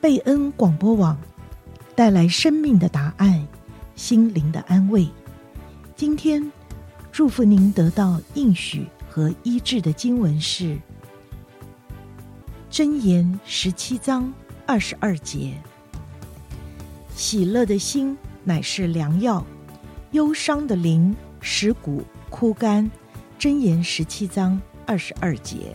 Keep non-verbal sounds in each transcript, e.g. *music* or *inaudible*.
贝恩广播网带来生命的答案，心灵的安慰。今天祝福您得到应许和医治的经文是《箴言》十七章二十二节：“喜乐的心乃是良药，忧伤的灵使骨枯干。”《箴言》十七章二十二节。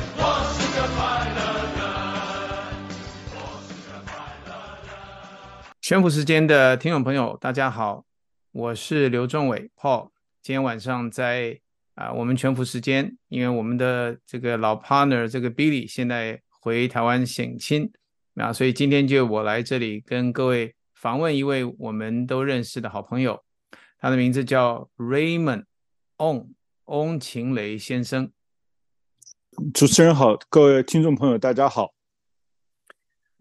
全福时间的听众朋友，大家好，我是刘仲伟 Paul。今天晚上在啊、我们全福时间，因为我们的这个老 partner 这个 Billy 现在回台湾省亲啊，所以今天就我来这里跟各位访问一位我们都认识的好朋友，他的名字叫 Raymond 翁翁晴雷先生。主持人好，各位听众朋友，大家好。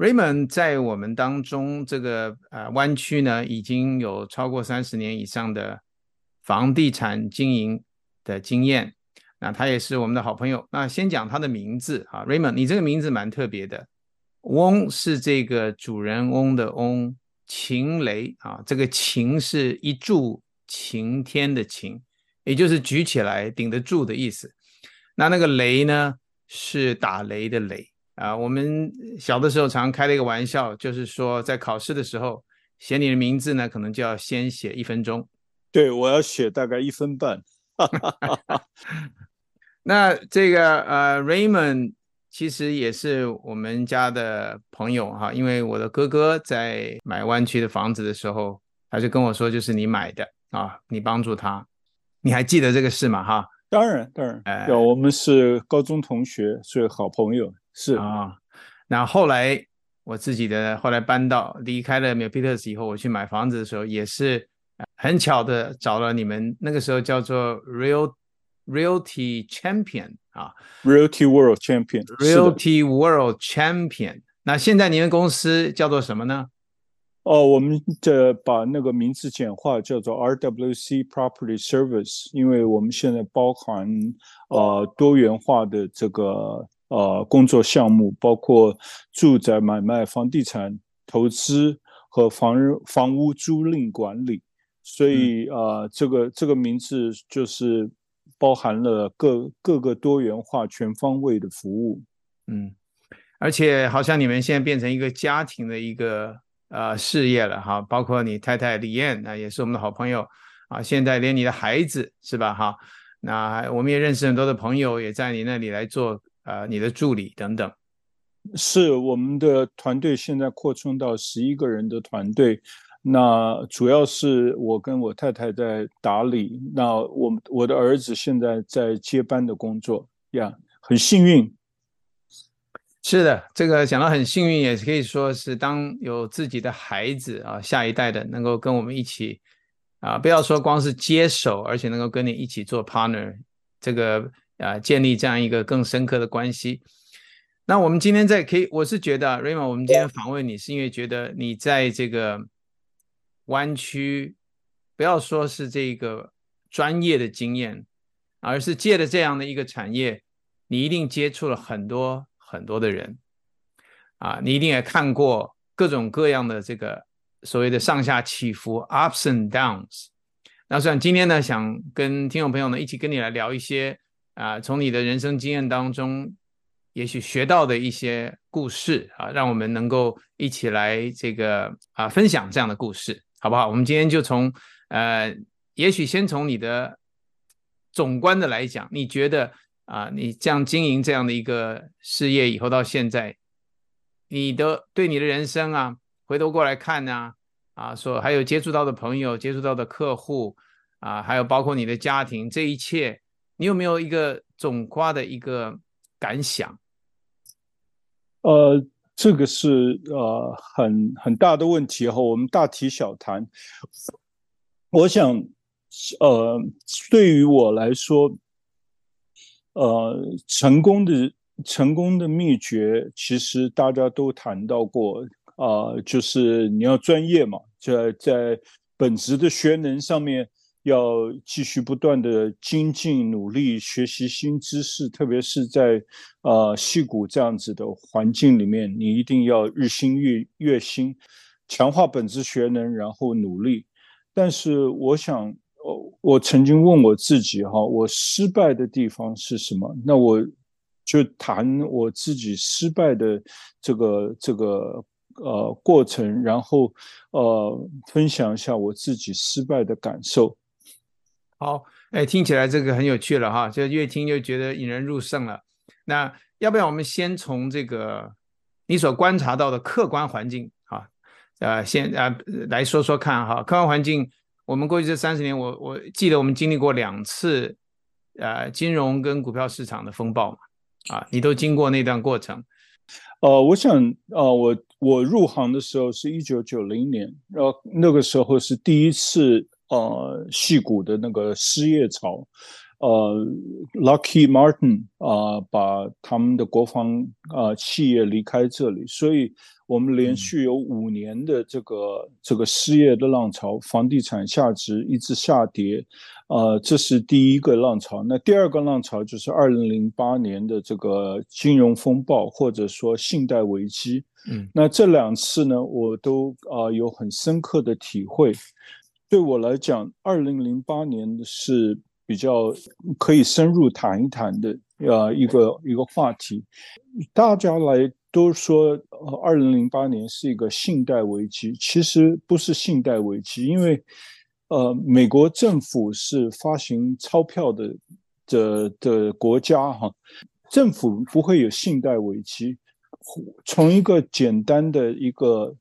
Raymond 在我们当中这个呃湾区呢，已经有超过三十年以上的房地产经营的经验。那他也是我们的好朋友。那先讲他的名字啊，Raymond，你这个名字蛮特别的。翁是这个主人翁的翁，晴雷啊，这个晴是一柱擎天的擎，也就是举起来顶得住的意思。那那个雷呢，是打雷的雷。啊，我们小的时候常开了一个玩笑，就是说在考试的时候写你的名字呢，可能就要先写一分钟。对，我要写大概一分半。*laughs* 那这个呃，Raymond 其实也是我们家的朋友哈，因为我的哥哥在买湾区的房子的时候，他就跟我说，就是你买的啊，你帮助他，你还记得这个事吗？哈，当然，当然，哎，我们是高中同学，是好朋友。是啊，那后来我自己的后来搬到离开了 Milpitas 以后，我去买房子的时候，也是很巧的找了你们，那个时候叫做 Real Realty Champion 啊，Realty World Champion，Realty World Champion。那现在您的公司叫做什么呢？哦，我们这把那个名字简化叫做 RWC Property Service，因为我们现在包含呃多元化的这个。呃，工作项目包括住宅买卖、房地产投资和房房屋租赁管理，所以呃，这个这个名字就是包含了各各个多元化、全方位的服务。嗯，而且好像你们现在变成一个家庭的一个呃事业了哈，包括你太太李燕那，也是我们的好朋友啊，现在连你的孩子是吧哈？那我们也认识很多的朋友，也在你那里来做。啊、呃，你的助理等等，是我们的团队现在扩充到十一个人的团队。那主要是我跟我太太在打理。那我我的儿子现在在接班的工作呀，很幸运。是的，这个讲到很幸运，也可以说是当有自己的孩子啊，下一代的能够跟我们一起啊，不要说光是接手，而且能够跟你一起做 partner，这个。啊，建立这样一个更深刻的关系。那我们今天在可以，我是觉得 Raymond，我们今天访问你是因为觉得你在这个湾区，不要说是这个专业的经验，而是借着这样的一个产业，你一定接触了很多很多的人啊，你一定也看过各种各样的这个所谓的上下起伏 （ups and downs）。那所以今天呢，想跟听众朋友呢一起跟你来聊一些。啊，从你的人生经验当中，也许学到的一些故事啊，让我们能够一起来这个啊分享这样的故事，好不好？我们今天就从呃，也许先从你的总观的来讲，你觉得啊，你这样经营这样的一个事业以后到现在，你的对你的人生啊，回头过来看呢、啊，啊，说还有接触到的朋友、接触到的客户啊，还有包括你的家庭，这一切，你有没有一个总括的一个感想？呃，这个是呃很很大的问题哈，我们大题小谈。我想，呃，对于我来说，呃，成功的成功的秘诀，其实大家都谈到过啊，呃，就是你要专业嘛，在在本职的学能上面。要继续不断的精进努力，学习新知识，特别是在呃矽谷这样子的环境里面，你一定要日新月月新，强化本质学能，然后努力。但是我想，我曾经问我自己哈，我失败的地方是什么？那我就谈我自己失败的这个这个呃过程，然后呃分享一下我自己失败的感受。好，哎，听起来这个很有趣了哈，就越听就觉得引人入胜了。那要不要我们先从这个你所观察到的客观环境啊，呃，先呃来说说看哈。客观环境，我们过去这三十年，我我记得我们经历过两次呃金融跟股票市场的风暴嘛，啊，你都经过那段过程。呃，我想，呃，我我入行的时候是一九九零年，然后那个时候是第一次。呃，戏骨的那个失业潮，呃，Lockheed Martin 啊、呃，把他们的国防啊、呃、企业离开这里，所以我们连续有五年的这个、嗯、这个失业的浪潮，房地产价值一直下跌，呃，这是第一个浪潮。那第二个浪潮就是二零零八年的这个金融风暴，或者说信贷危机。嗯，那这两次呢，我都啊、呃、有很深刻的体会。对我来讲，二零零八年是比较可以深入谈一谈的，呃，一个一个话题。大家来都说，呃，二零零八年是一个信贷危机，其实不是信贷危机，因为，呃，美国政府是发行钞票的的的国家哈，政府不会有信贷危机。从一个简单的一个。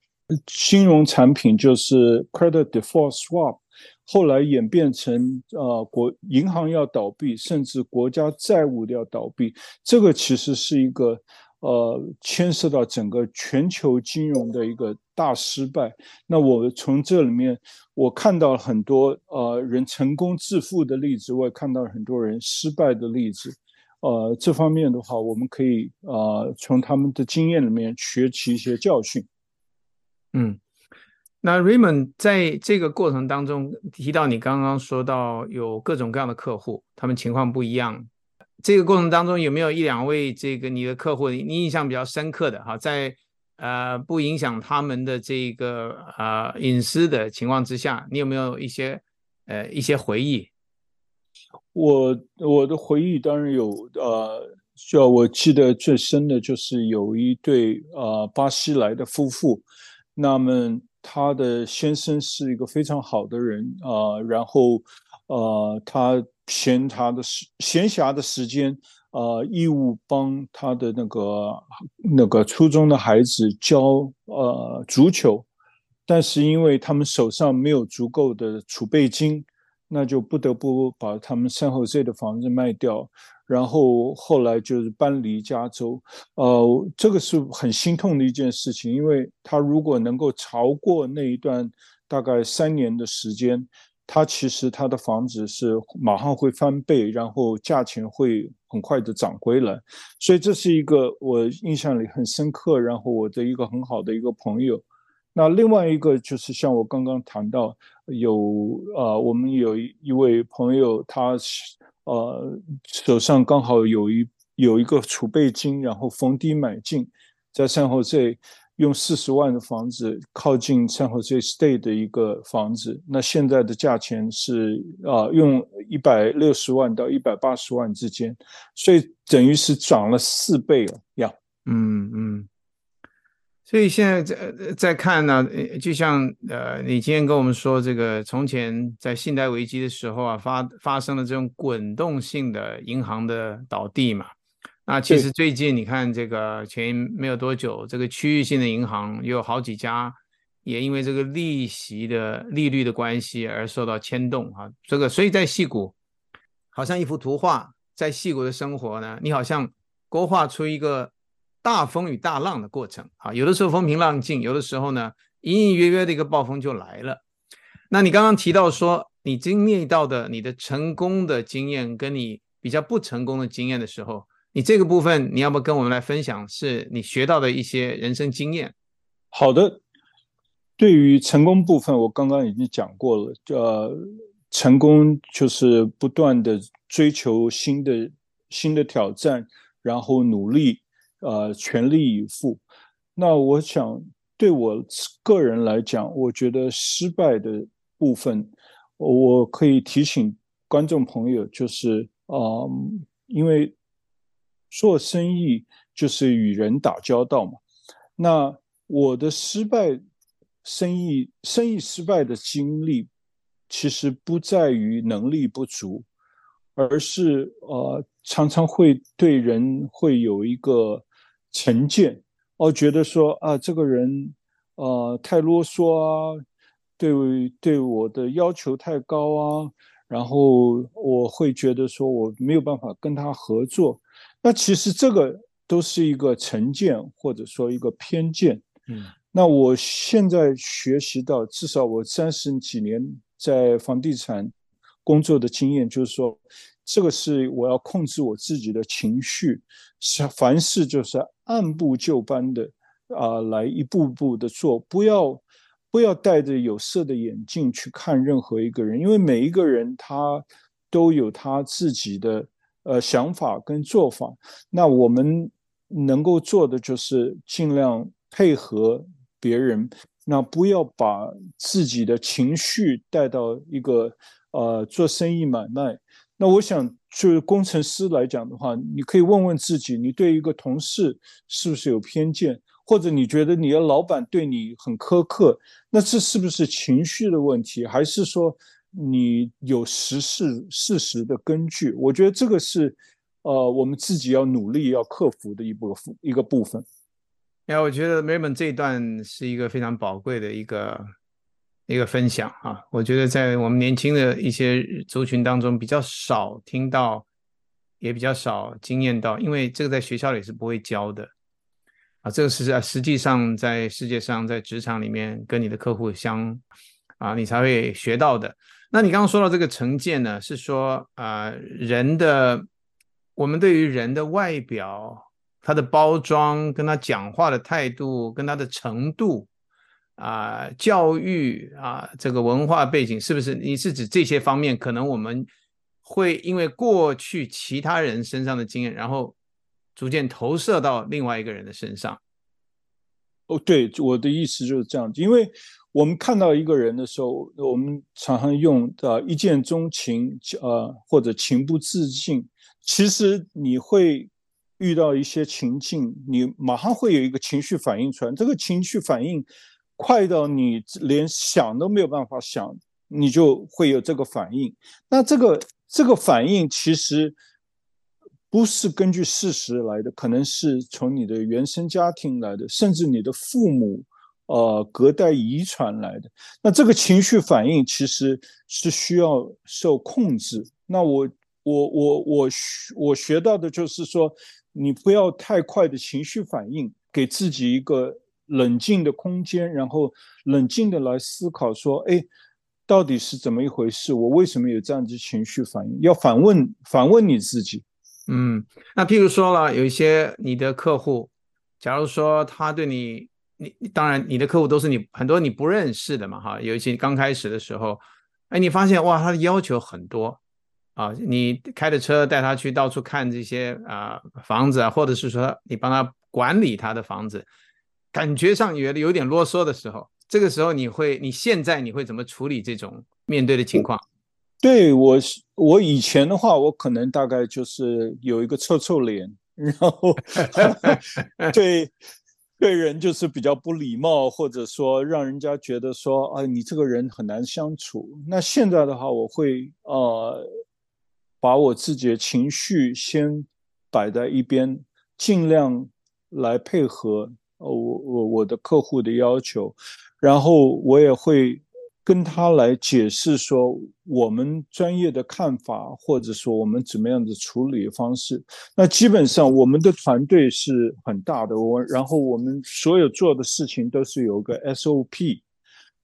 金融产品就是 credit default swap，后来演变成呃国银行要倒闭，甚至国家债务要倒闭，这个其实是一个呃牵涉到整个全球金融的一个大失败。那我从这里面我看到了很多呃人成功致富的例子，我也看到了很多人失败的例子。呃，这方面的话，我们可以呃从他们的经验里面学习一些教训。嗯，那 Raymond 在这个过程当中提到，你刚刚说到有各种各样的客户，他们情况不一样。这个过程当中有没有一两位这个你的客户，你印象比较深刻的哈，在呃不影响他们的这个呃隐私的情况之下，你有没有一些呃一些回忆？我我的回忆当然有，呃，需要我记得最深的就是有一对呃巴西来的夫妇。那么他的先生是一个非常好的人啊、然后呃，他闲暇的时闲暇的时间呃，义务帮他的那个那个初中的孩子教呃足球，但是因为他们手上没有足够的储备金，那就不得不把他们三后这的房子卖掉。然后后来就是搬离加州，呃，这个是很心痛的一件事情，因为他如果能够超过那一段大概三年的时间，他其实他的房子是马上会翻倍，然后价钱会很快的涨回来，所以这是一个我印象里很深刻，然后我的一个很好的一个朋友。那另外一个就是像我刚刚谈到有呃，我们有一位朋友他是。呃，手上刚好有一有一个储备金，然后逢低买进，在 San Jose 用四十万的房子靠近 San Jose State 的一个房子，那现在的价钱是啊、用一百六十万到一百八十万之间，所以等于是涨了四倍了呀。嗯嗯。所以现在在在看呢，就像呃，你今天跟我们说这个，从前在信贷危机的时候啊，发发生了这种滚动性的银行的倒地嘛。那其实最近你看，这个前没有多久，这个区域性的银行有好几家，也因为这个利息的利率的关系而受到牵动啊。这个所以在细谷，好像一幅图画，在细谷的生活呢，你好像勾画出一个大风与大浪的过程啊。有的时候风平浪静，有的时候呢，隐隐约约的一个暴风就来了。那你刚刚提到说，你经历到的你的成功的经验，跟你比较不成功的经验的时候，你这个部分你要不要跟我们来分享，是你学到的一些人生经验？好的，对于成功部分，我刚刚已经讲过了。呃，成功就是不断的追求新的新的挑战，然后努力，呃，全力以赴。那我想对我个人来讲，我觉得失败的部分。我可以提醒观众朋友，就是啊、呃，因为做生意就是与人打交道嘛。那我的失败生意生意失败的经历，其实不在于能力不足，而是呃常常会对人会有一个成见，哦，觉得说啊这个人呃太啰嗦啊。对对我的要求太高啊，然后我会觉得说我没有办法跟他合作。那其实这个都是一个成见或者说一个偏见。嗯，那我现在学习到，至少我三十几年在房地产工作的经验，就是说，这个是我要控制我自己的情绪，是凡事就是按部就班的啊，来一步步的做，不要。不要戴着有色的眼镜去看任何一个人，因为每一个人他都有他自己的呃想法跟做法。那我们能够做的就是尽量配合别人，那不要把自己的情绪带到一个呃做生意买卖。那我想，就是工程师来讲的话，你可以问问自己，你对一个同事是不是有偏见？或者你觉得你的老板对你很苛刻，那这是不是情绪的问题，还是说你有实事事实的根据？我觉得这个是，呃，我们自己要努力要克服的一部分一个部分。呀，我觉得 Raymond 这一段是一个非常宝贵的一个一个分享啊。我觉得在我们年轻的一些族群当中比较少听到，也比较少经验到，因为这个在学校里是不会教的。啊，这个是在实际上在世界上，在职场里面跟你的客户相啊，你才会学到的。那你刚刚说到这个成见呢，是说啊，人的我们对于人的外表、他的包装、跟他讲话的态度、跟他的程度啊、教育啊、这个文化背景，是不是？你是指这些方面？可能我们会因为过去其他人身上的经验，然后。逐渐投射到另外一个人的身上。哦，对，我的意思就是这样子，因为我们看到一个人的时候，我们常常用的一见钟情，呃或者情不自禁。其实你会遇到一些情境，你马上会有一个情绪反应出来。这个情绪反应快到你连想都没有办法想，你就会有这个反应。那这个这个反应其实。不是根据事实来的，可能是从你的原生家庭来的，甚至你的父母，呃，隔代遗传来的。那这个情绪反应其实是需要受控制。那我我我我学我学到的就是说，你不要太快的情绪反应，给自己一个冷静的空间，然后冷静的来思考说，哎，到底是怎么一回事？我为什么有这样子情绪反应？要反问反问你自己。嗯，那譬如说了，有一些你的客户，假如说他对你，你当然你的客户都是你很多你不认识的嘛，哈，有一些刚开始的时候，哎，你发现哇，他的要求很多啊，你开着车带他去到处看这些啊房子啊，或者是说你帮他管理他的房子，感觉上觉得有点啰嗦的时候，这个时候你会，你现在你会怎么处理这种面对的情况？对我，我以前的话，我可能大概就是有一个臭臭脸，*laughs* 然后 *laughs* 对对人就是比较不礼貌，或者说让人家觉得说，啊，你这个人很难相处。那现在的话，我会呃把我自己的情绪先摆在一边，尽量来配合我我我的客户的要求，然后我也会。跟他来解释说我们专业的看法，或者说我们怎么样的处理方式。那基本上我们的团队是很大的，我然后我们所有做的事情都是有个 SOP。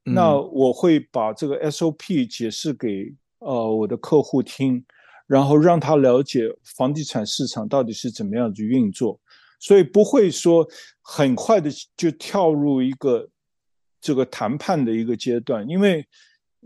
那我会把这个 SOP 解释给呃我的客户听，然后让他了解房地产市场到底是怎么样去运作，所以不会说很快的就跳入一个。这个谈判的一个阶段，因为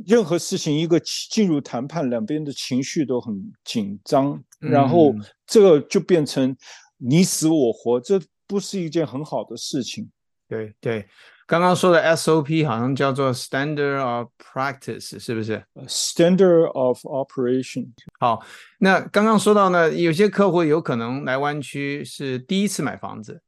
任何事情一个进入谈判，两边的情绪都很紧张，然后这个就变成你死我活，这不是一件很好的事情。对对，刚刚说的 SOP 好像叫做 Standard of Practice，是不是？Standard of Operation。好，那刚刚说到呢，有些客户有可能来湾区是第一次买房子。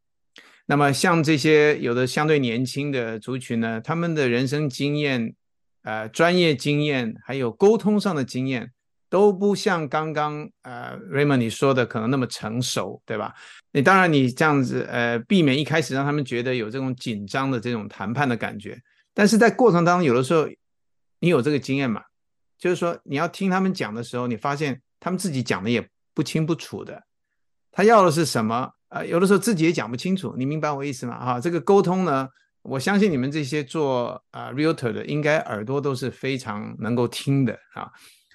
那么像这些有的相对年轻的族群呢，他们的人生经验、呃专业经验，还有沟通上的经验，都不像刚刚呃 Raymond 你说的可能那么成熟，对吧？你当然你这样子呃避免一开始让他们觉得有这种紧张的这种谈判的感觉，但是在过程当中有的时候你有这个经验嘛，就是说你要听他们讲的时候，你发现他们自己讲的也不清不楚的，他要的是什么？啊、呃，有的时候自己也讲不清楚，你明白我意思吗？哈、啊，这个沟通呢，我相信你们这些做啊、呃、realtor 的，应该耳朵都是非常能够听的啊。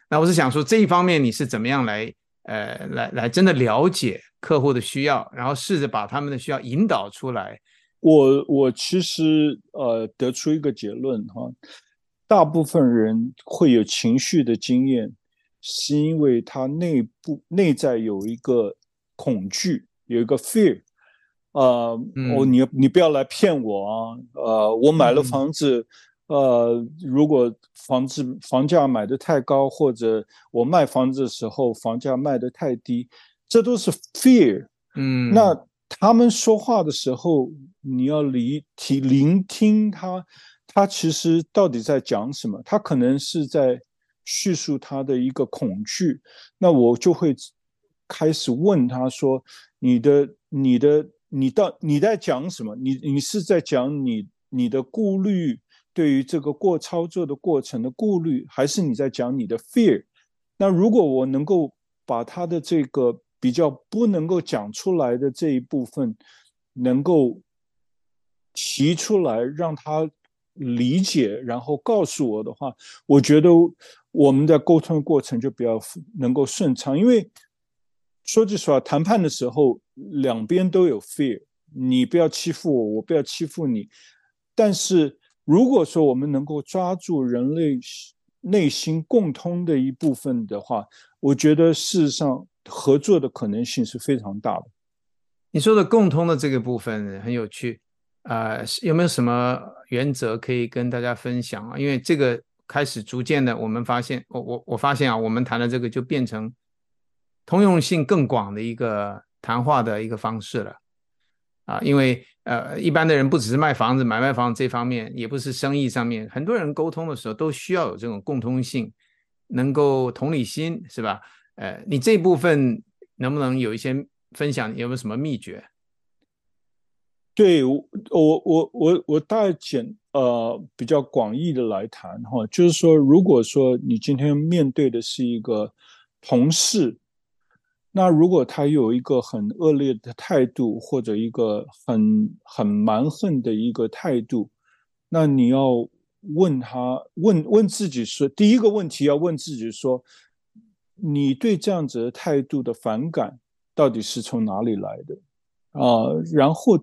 那我是想说这一方面你是怎么样来呃来来真的了解客户的需要，然后试着把他们的需要引导出来。我我其实呃得出一个结论哈，大部分人会有情绪的经验，是因为他内部内在有一个恐惧。有一个 fear，呃，嗯、哦，你你不要来骗我啊，呃，我买了房子，嗯、呃，如果房子房价买的太高，或者我卖房子的时候房价卖的太低，这都是 fear。嗯，那他们说话的时候，你要聆听聆听他，他其实到底在讲什么？他可能是在叙述他的一个恐惧，那我就会开始问他说。你的、你的、你到你在讲什么？你你是在讲你你的顾虑，对于这个过操作的过程的顾虑，还是你在讲你的 fear？那如果我能够把他的这个比较不能够讲出来的这一部分，能够提出来让他理解，然后告诉我的话，我觉得我们的沟通的过程就比较能够顺畅，因为。说句实话，谈判的时候两边都有 fear，你不要欺负我，我不要欺负你。但是如果说我们能够抓住人类内心共通的一部分的话，我觉得事实上合作的可能性是非常大的。你说的共通的这个部分很有趣，呃，有没有什么原则可以跟大家分享啊？因为这个开始逐渐的，我们发现，我我我发现啊，我们谈的这个就变成。通用性更广的一个谈话的一个方式了，啊，因为呃，一般的人不只是卖房子、买卖房这方面，也不是生意上面，很多人沟通的时候都需要有这种共通性，能够同理心，是吧？呃，你这部分能不能有一些分享？有没有什么秘诀？对我，我我我我大概简呃比较广义的来谈哈，就是说，如果说你今天面对的是一个同事。那如果他有一个很恶劣的态度，或者一个很很蛮横的一个态度，那你要问他，问问自己说，第一个问题要问自己说，你对这样子的态度的反感到底是从哪里来的啊？呃，然后，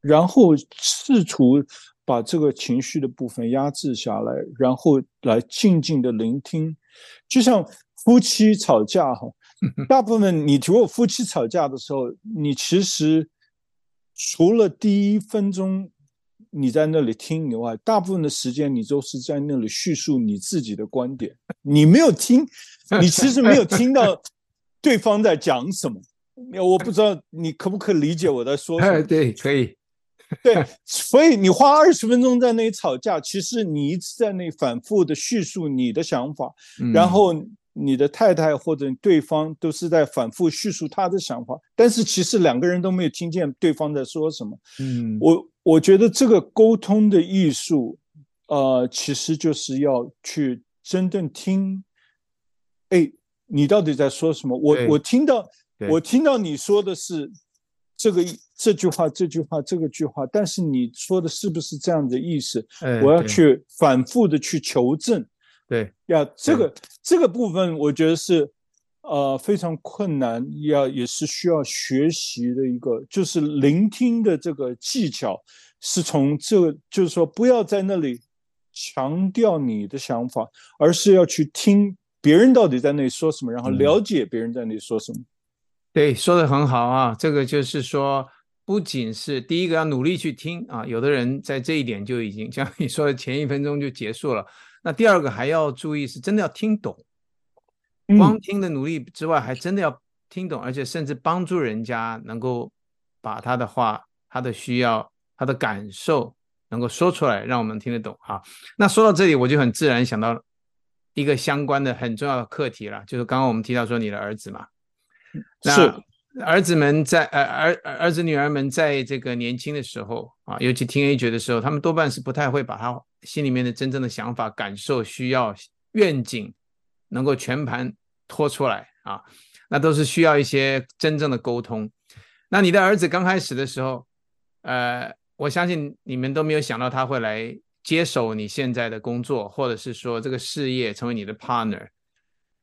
然后试图把这个情绪的部分压制下来，然后来静静的聆听，就像夫妻吵架哈。*laughs* 大部分你如果夫妻吵架的时候，你其实除了第一分钟你在那里听以外，大部分的时间你都是在那里叙述你自己的观点。*laughs* 你没有听，你其实没有听到对方在讲什么。我不知道你可不可以理解我在说什么？对，可以。*laughs* 对，所以你花二十分钟在那里吵架，其实你一直在那里反复的叙述你的想法，然后。你的太太或者对方都是在反复叙述他的想法，但是其实两个人都没有听见对方在说什么。嗯，我我觉得这个沟通的艺术，呃，其实就是要去真正听，哎，你到底在说什么？我我听到我听到你说的是这个这句话这句话这个句话，但是你说的是不是这样的意思？我要去反复的去求证。对，要这个这个部分，我觉得是呃非常困难，要也是需要学习的一个，就是聆听的这个技巧，是从这个，就是说不要在那里强调你的想法，而是要去听别人到底在那里说什么，然后了解别人在那里说什么。嗯、对，说的很好啊，这个就是说，不仅是第一个要努力去听啊，有的人在这一点就已经像你说的前一分钟就结束了。那第二个还要注意，是真的要听懂，光听的努力之外，还真的要听懂，而且甚至帮助人家能够把他的话、他的需要、他的感受能够说出来，让我们听得懂哈。那说到这里，我就很自然想到一个相关的很重要的课题了，就是刚刚我们提到说你的儿子嘛，那儿子们在呃儿儿子女儿们在这个年轻的时候啊，尤其 teenager 的时候，他们多半是不太会把他。心里面的真正的想法、感受、需要、愿景，能够全盘托出来啊，那都是需要一些真正的沟通。那你的儿子刚开始的时候，呃，我相信你们都没有想到他会来接手你现在的工作，或者是说这个事业成为你的 partner，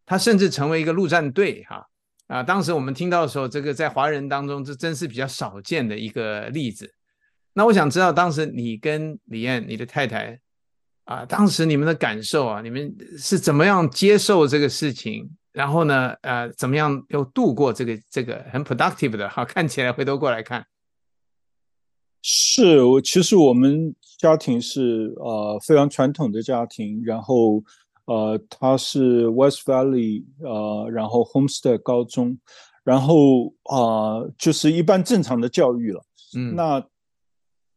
他甚至成为一个陆战队哈啊。当时我们听到的时候，这个在华人当中这真是比较少见的一个例子。那我想知道，当时你跟李燕，你的太太。啊，当时你们的感受啊，你们是怎么样接受这个事情？然后呢，呃，怎么样又度过这个这个很 productive 的？哈，看起来回头过来看，是我其实我们家庭是呃非常传统的家庭，然后呃他是 West Valley 呃，然后 Homestead 高中，然后啊、呃、就是一般正常的教育了，嗯，那。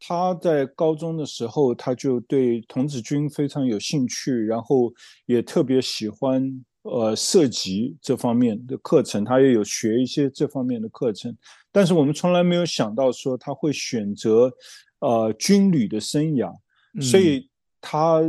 他在高中的时候，他就对童子军非常有兴趣，然后也特别喜欢呃射击这方面的课程，他也有学一些这方面的课程。但是我们从来没有想到说他会选择呃军旅的生涯，所以他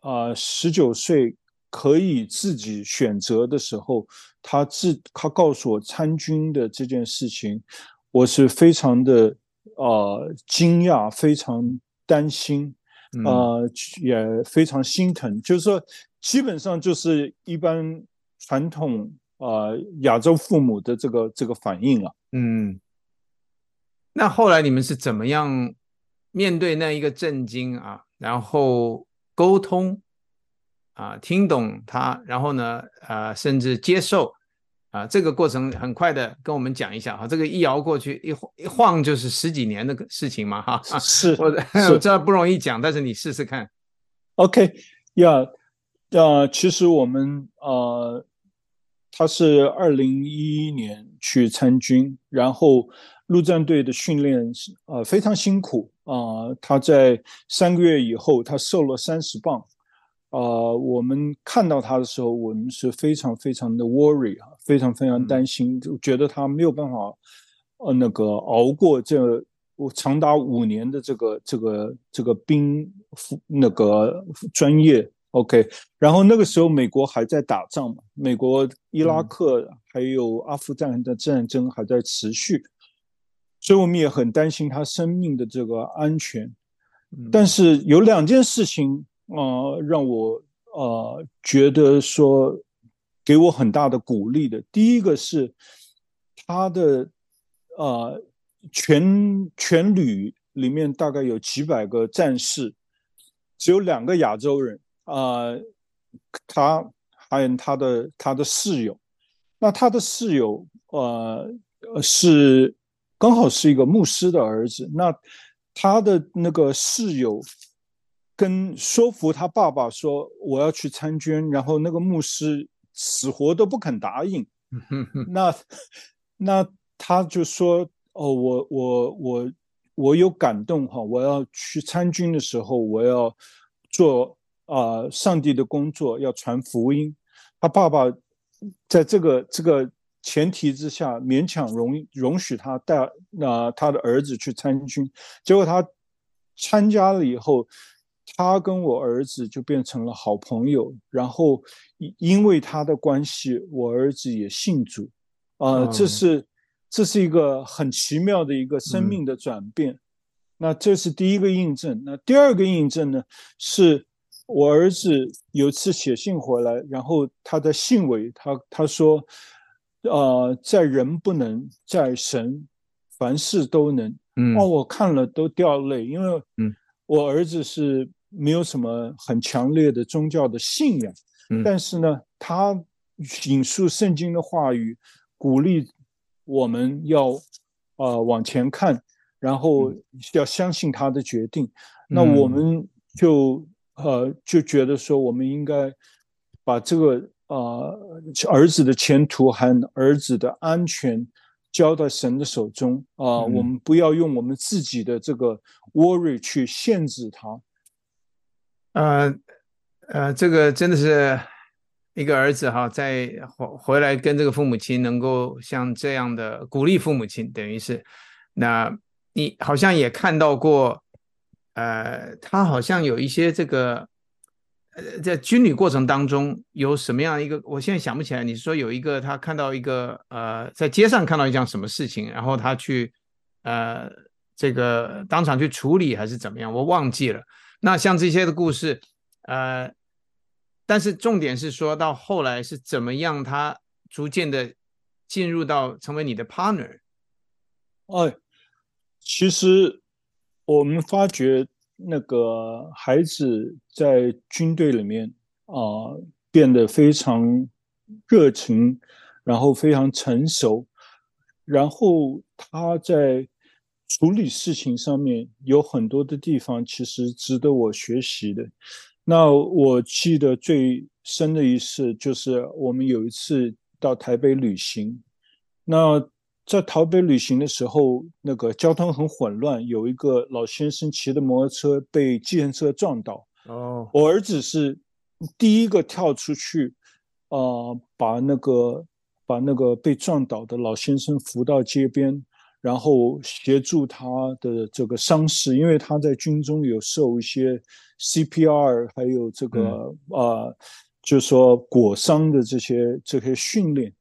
啊十九岁可以自己选择的时候，他自他告诉我参军的这件事情，我是非常的。呃，惊讶，非常担心，呃，也非常心疼。就是说，基本上就是一般传统呃亚洲父母的这个这个反应了。嗯，那后来你们是怎么样面对那一个震惊啊？然后沟通啊，听懂他，然后呢，呃，甚至接受。啊，这个过程很快的跟我们讲一下哈，这个一摇过去，一晃一晃就是十几年的事情嘛哈。是，*laughs* 我我知道不容易讲，但是你试试看。OK，呀，呃，其实我们呃，他是二零一一年去参军，然后陆战队的训练是呃非常辛苦啊，呃，他在三个月以后，他瘦了三十磅。呃，我们看到他的时候，我们是非常非常的 worry 啊，非常非常担心，就觉得他没有办法，呃，那个熬过这长达五年的这个这个这个兵那个专业。OK，然后那个时候美国还在打仗嘛，美国伊拉克还有阿富汗的战争还在持续，所以我们也很担心他生命的这个安全。但是有两件事情。呃，让我呃觉得说给我很大的鼓励的，第一个是他的呃全全旅里面大概有几百个战士，只有两个亚洲人啊，呃，他还有他的他的室友，那他的室友呃是刚好是一个牧师的儿子，那他的那个室友。跟说服他爸爸说我要去参军，然后那个牧师死活都不肯答应。*laughs* 那那他就说哦，我我我我有感动哈，我要去参军的时候，我要做啊、呃、上帝的工作，要传福音。他爸爸在这个这个前提之下，勉强容容许他带那他的儿子去参军，结果他参加了以后，他跟我儿子就变成了好朋友，然后因为他的关系，我儿子也信主，啊、呃，这是这是一个很奇妙的一个生命的转变。嗯、那这是第一个印证。那第二个印证呢，是我儿子有次写信回来，然后他的信尾他他说。呃，在人不能，在神凡事都能。嗯，哦，我看了都掉泪，因为嗯，我儿子是没有什么很强烈的宗教的信仰，嗯，但是呢，他引述圣经的话语，鼓励我们要呃往前看，然后要相信他的决定。嗯，那我们就呃就觉得说，我们应该把这个。啊、呃，儿子的前途和儿子的安全交到神的手中啊、呃！我们不要用我们自己的这个 worry 去限制他。呃呃，这个真的是一个儿子哈，在回回来跟这个父母亲能够像这样的鼓励父母亲，等于是那你好像也看到过，呃，他好像有一些这个。呃，在军旅过程当中有什么样一个？我现在想不起来。你说有一个他看到一个呃，在街上看到一件什么事情，然后他去呃，这个当场去处理还是怎么样？我忘记了。那像这些的故事，呃，但是重点是说到后来是怎么样，他逐渐的进入到成为你的 partner。哎，其实我们发觉。那个孩子在军队里面啊、呃，变得非常热情，然后非常成熟，然后他在处理事情上面有很多的地方，其实值得我学习的。那我记得最深的一次，就是我们有一次到台北旅行，那。在台北旅行的时候，那个交通很混乱，有一个老先生骑的摩托车被计程车撞倒。哦，我儿子是第一个跳出去，啊、呃，把那个把那个被撞倒的老先生扶到街边，然后协助他的这个伤势，因为他在军中有受一些 CPR，还有这个啊、嗯呃，就是说裹伤的这些这些训练。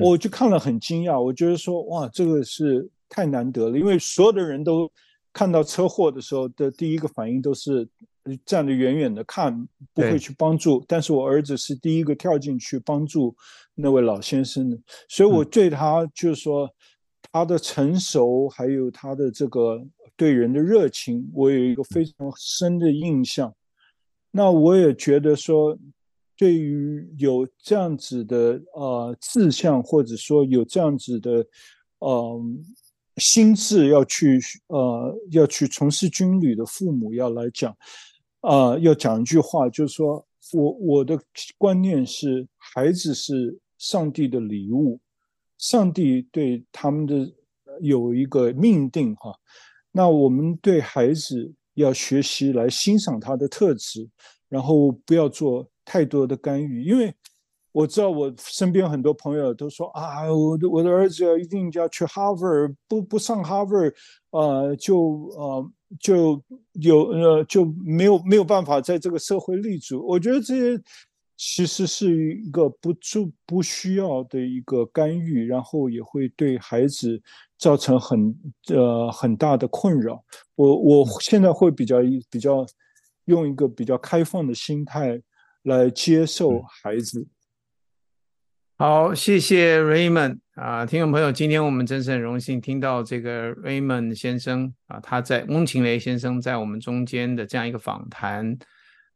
我就看了很惊讶，我觉得说哇，这个是太难得了，因为所有的人都看到车祸的时候的第一个反应都是站得远远的看，不会去帮助。但是我儿子是第一个跳进去帮助那位老先生的，所以我对他就是说他的成熟，还有他的这个对人的热情，我有一个非常深的印象。那我也觉得说。对于有这样子的呃志向，或者说有这样子的呃心智要去呃要去从事军旅的父母要来讲，呃，要讲一句话，就是说我我的观念是，孩子是上帝的礼物，上帝对他们的有一个命定哈，那我们对孩子要学习来欣赏他的特质，然后不要做。太多的干预，因为我知道我身边很多朋友都说啊，我的我的儿子要一定要去哈佛，不不上哈佛，呃，就呃就有呃就没有没有办法在这个社会立足。我觉得这些其实是一个不不不需要的一个干预，然后也会对孩子造成很呃很大的困扰。我我现在会比较比较用一个比较开放的心态。来接受孩子。好，谢谢 Raymond 啊，听众朋友，今天我们真是很荣幸听到这个 Raymond 先生啊，他在翁晴雷先生在我们中间的这样一个访谈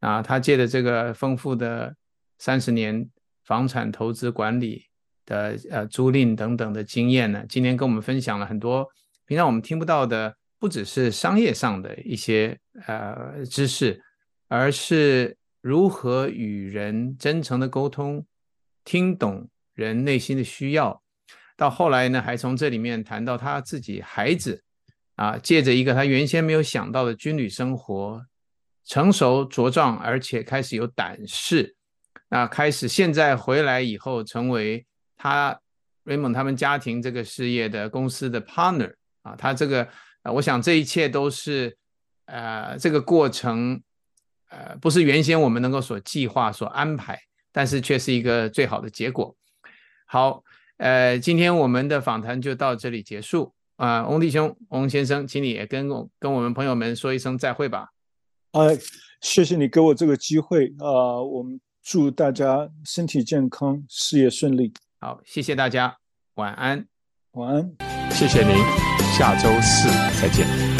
啊，他借着这个丰富的三十年房产投资管理的呃租赁等等的经验呢，今天跟我们分享了很多平常我们听不到的，不只是商业上的一些呃知识，而是。如何与人真诚的沟通，听懂人内心的需要，到后来呢，还从这里面谈到他自己孩子，啊，借着一个他原先没有想到的军旅生活，成熟茁壮，而且开始有胆识。那开始现在回来以后，成为他 Raymond 他们家庭这个事业的公司的 partner 啊，他这个呃，我想这一切都是呃这个过程呃不是原先我们能够所计划所安排，但是却是一个最好的结果。好，呃，今天我们的访谈就到这里结束啊，呃，翁弟兄，翁先生，请你也跟我跟我们朋友们说一声再会吧。哎，谢谢你给我这个机会，呃，我们祝大家身体健康，事业顺利。好，谢谢大家，晚安，晚安，谢谢您，下周四再见。